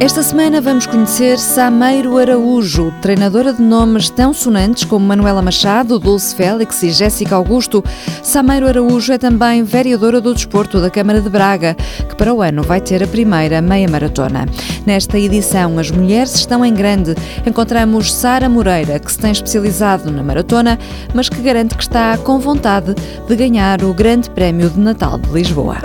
Esta semana vamos conhecer Sameiro Araújo, treinadora de nomes tão sonantes como Manuela Machado, Dulce Félix e Jéssica Augusto. Sameiro Araújo é também vereadora do Desporto da Câmara de Braga, que para o ano vai ter a primeira meia maratona. Nesta edição, as mulheres estão em grande. Encontramos Sara Moreira, que se tem especializado na maratona, mas que garante que está com vontade de ganhar o Grande Prémio de Natal de Lisboa.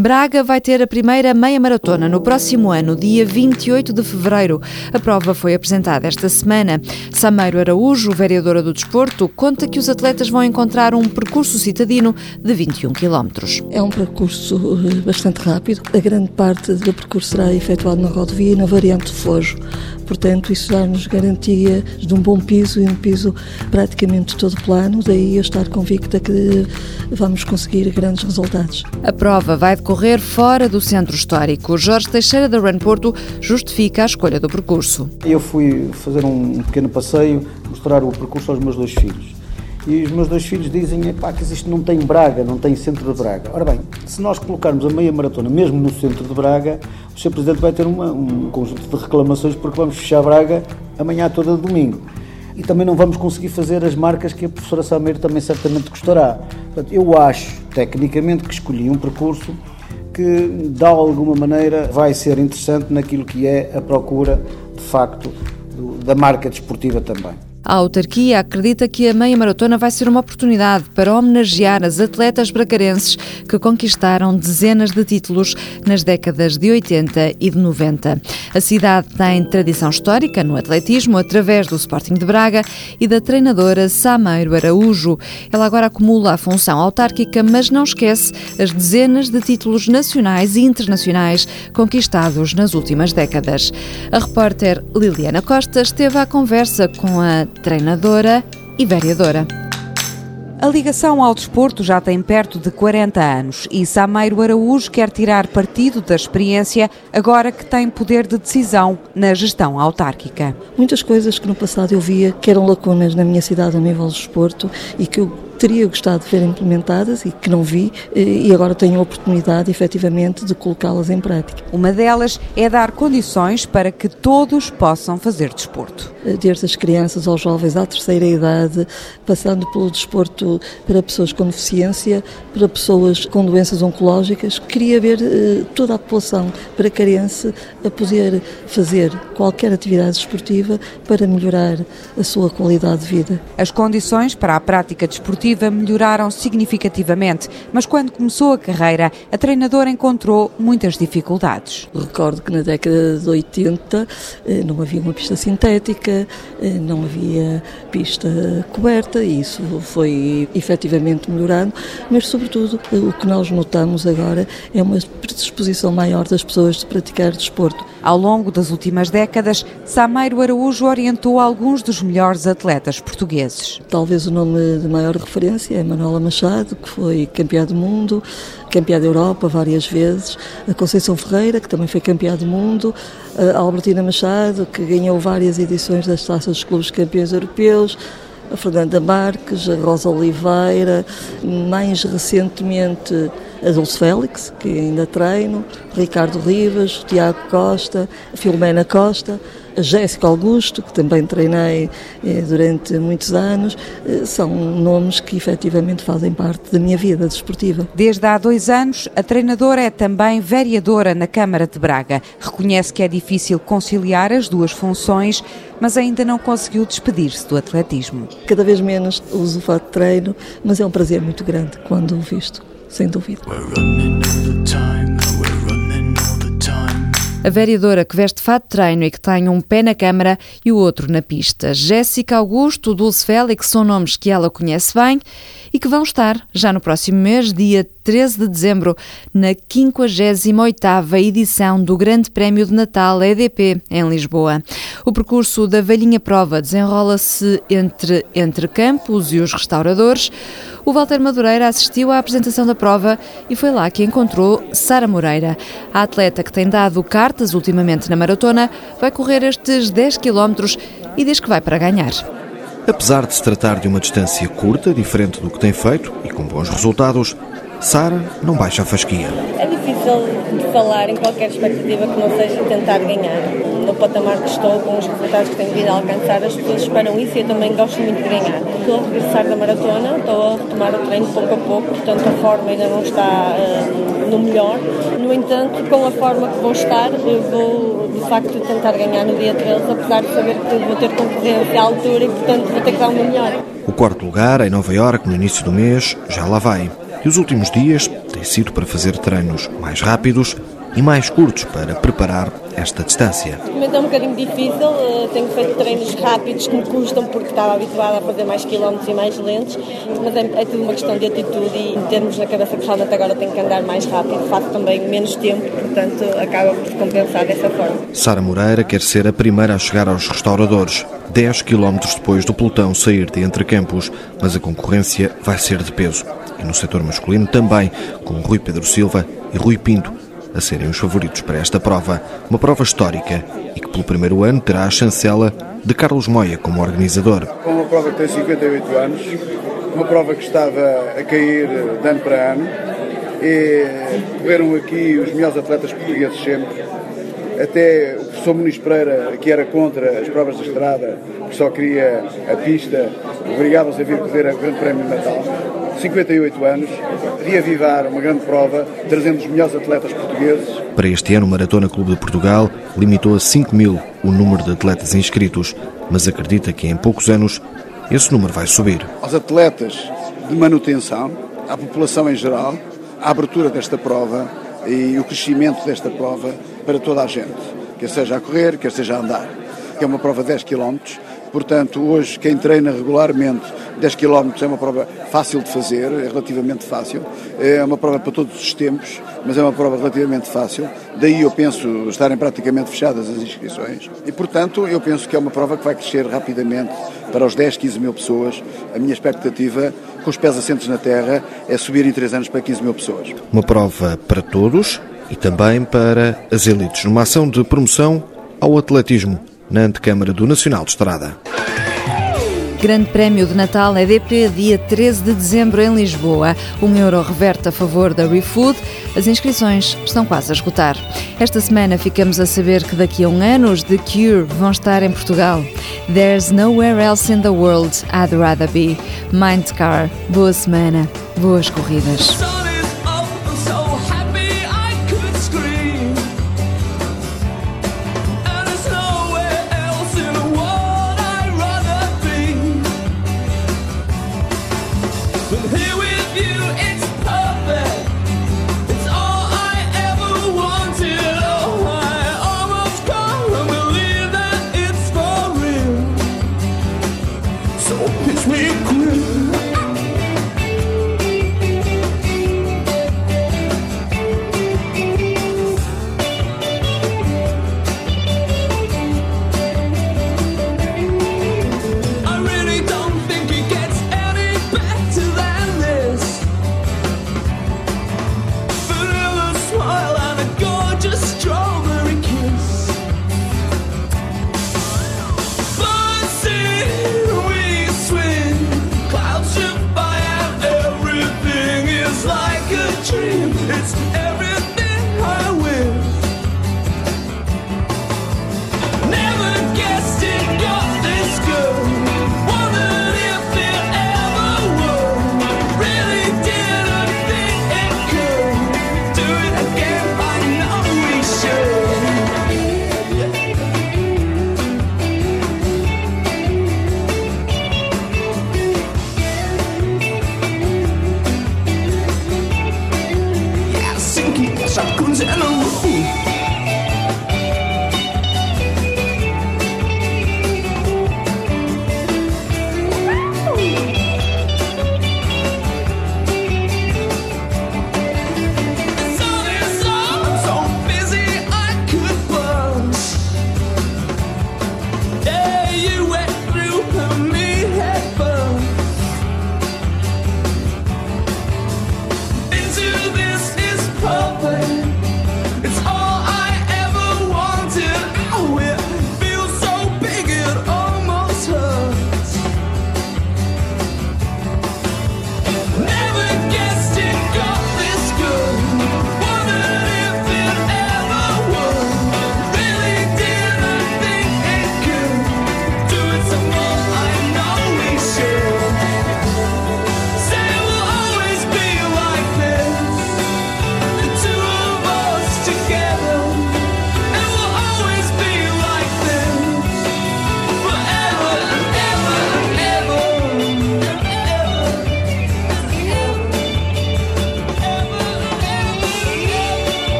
Braga vai ter a primeira meia maratona no próximo ano, dia 28 de fevereiro. A prova foi apresentada esta semana. Sameiro Araújo, vereadora do Desporto, conta que os atletas vão encontrar um percurso citadino de 21 km. É um percurso eh, bastante rápido. A grande parte do percurso será efetuado na rodovia e na variante de Fojo. Portanto, isso dá-nos garantia de um bom piso e um piso praticamente todo plano. Daí eu estar convicta que vamos conseguir grandes resultados. A prova vai decorrer fora do centro histórico. Jorge Teixeira da Run Porto justifica a escolha do percurso. Eu fui fazer um pequeno passeio, mostrar o percurso aos meus dois filhos. E os meus dois filhos dizem que isto não tem Braga, não tem centro de Braga. Ora bem, se nós colocarmos a meia maratona mesmo no centro de Braga, o Sr. Presidente vai ter uma, um conjunto de reclamações porque vamos fechar Braga amanhã toda domingo. E também não vamos conseguir fazer as marcas que a professora Sameiro também certamente gostará. Portanto, eu acho, tecnicamente, que escolhi um percurso que, de alguma maneira, vai ser interessante naquilo que é a procura, de facto, da marca desportiva também. A autarquia acredita que a meia maratona vai ser uma oportunidade para homenagear as atletas bracarenses que conquistaram dezenas de títulos nas décadas de 80 e de 90. A cidade tem tradição histórica no atletismo através do Sporting de Braga e da treinadora Sameiro Araújo. Ela agora acumula a função autárquica, mas não esquece as dezenas de títulos nacionais e internacionais conquistados nas últimas décadas. A repórter Liliana Costa esteve à conversa com a treinadora e vereadora. A ligação ao desporto já tem perto de 40 anos e Sameiro Araújo quer tirar partido da experiência agora que tem poder de decisão na gestão autárquica. Muitas coisas que no passado eu via que eram lacunas na minha cidade a nível do desporto e que eu teria gostado de ver implementadas e que não vi, eh, e agora tenho a oportunidade, efetivamente, de colocá-las em prática. Uma delas é dar condições para que todos possam fazer desporto. Eh, desde as crianças aos jovens à terceira idade, passando pelo desporto para pessoas com deficiência, para pessoas com doenças oncológicas. Queria ver eh, toda a população para criança a poder fazer qualquer atividade desportiva para melhorar a sua qualidade de vida. As condições para a prática desportiva desportiva melhoraram significativamente, mas quando começou a carreira, a treinadora encontrou muitas dificuldades. Recordo que na década de 80 eh, não havia uma pista sintética, eh, não havia pista coberta e isso foi efetivamente melhorando, mas sobretudo eh, o que nós notamos agora é uma predisposição maior das pessoas de praticar desporto. Ao longo das últimas décadas, Sameiro Araújo orientou alguns dos melhores atletas portugueses. Talvez o nome de maior referência é Manuela Machado, que foi campeã do mundo, campeã da Europa várias vezes, a Conceição Ferreira, que também foi campeã do mundo, a Albertina Machado, que ganhou várias edições das taças dos clubes campeões europeus, a Fernanda Marques, a Rosa Oliveira, mais recentemente a Dulce Félix, que ainda treino, Ricardo Rivas, Tiago Costa, a Filomena Costa, a Jéssica Augusto, que também treinei eh, durante muitos anos, eh, são nomes que efetivamente fazem parte da minha vida desportiva. Desde há dois anos, a treinadora é também vereadora na Câmara de Braga. Reconhece que é difícil conciliar as duas funções, mas ainda não conseguiu despedir-se do atletismo. Cada vez menos uso o fato de treino, mas é um prazer muito grande quando o visto sem dúvida. A vereadora que veste fato treino e que tem um pé na câmara e o outro na pista. Jéssica Augusto, Dulce Félix são nomes que ela conhece bem e que vão estar já no próximo mês, dia 13 de dezembro, na 58ª edição do Grande Prémio de Natal EDP em Lisboa. O percurso da Velhinha Prova desenrola-se entre, entre campos e os restauradores. O Walter Madureira assistiu à apresentação da prova e foi lá que encontrou Sara Moreira. A atleta que tem dado cartas ultimamente na maratona vai correr estes 10 km e diz que vai para ganhar. Apesar de se tratar de uma distância curta, diferente do que tem feito e com bons resultados, Sara não baixa a fasquia. É difícil de falar em qualquer expectativa que não seja tentar ganhar. No patamar que estou, com os resultados que tenho vindo a alcançar, as pessoas esperam isso e eu também gosto muito de ganhar. Estou a regressar da maratona, estou a retomar o treino pouco a pouco, portanto a forma ainda não está uh, no melhor. No entanto, com a forma que vou estar, vou de facto tentar ganhar no dia 13, apesar de saber que vou ter concorrência à altura e portanto vou ter que dar o meu melhor. O quarto lugar, em Nova Iorque, no início do mês, já lá vai. E os últimos dias têm sido para fazer treinos mais rápidos e mais curtos para preparar esta distância. O momento é um bocadinho difícil, eh, tenho feito treinos rápidos que me custam porque estava habituada a fazer mais quilómetros e mais lentos, mas é, é tudo uma questão de atitude e termos na cabeça que realmente agora tenho que andar mais rápido, faço também menos tempo, portanto acaba por compensar dessa forma. Sara Moreira quer ser a primeira a chegar aos restauradores. 10 km depois do pelotão sair de Entre Campos, mas a concorrência vai ser de peso. E no setor masculino também, com Rui Pedro Silva e Rui Pinto a serem os favoritos para esta prova, uma prova histórica e que pelo primeiro ano terá a chancela de Carlos Moia como organizador. Uma prova que tem 58 anos, uma prova que estava a cair de ano para ano e correram aqui os melhores atletas portugueses sempre até o professor Muniz Pereira, que era contra as provas de estrada, que só queria a pista, obrigava-os a vir correr o Grande Prémio de Natal. 58 anos, reavivar uma grande prova, trazendo os melhores atletas portugueses. Para este ano, o Maratona Clube de Portugal limitou a 5 mil o número de atletas inscritos, mas acredita que em poucos anos esse número vai subir. Aos atletas de manutenção, à população em geral, a abertura desta prova e o crescimento desta prova para toda a gente, quer seja a correr, quer seja a andar. É uma prova de 10 km, portanto, hoje quem treina regularmente 10 km é uma prova fácil de fazer, é relativamente fácil, é uma prova para todos os tempos, mas é uma prova relativamente fácil. Daí eu penso estarem praticamente fechadas as inscrições e, portanto, eu penso que é uma prova que vai crescer rapidamente para os 10, 15 mil pessoas. A minha expectativa, com os pés assentos na terra, é subir em 3 anos para 15 mil pessoas. Uma prova para todos e também para as elites, numa ação de promoção ao atletismo na antecâmara do Nacional de Estrada. Grande Prémio de Natal EDP, dia 13 de dezembro em Lisboa. Um euro reverte a favor da ReFood. As inscrições estão quase a esgotar. Esta semana ficamos a saber que daqui a um ano os The Cure vão estar em Portugal. There's nowhere else in the world I'd rather be. Mindcar. Boa semana. Boas corridas.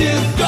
you go.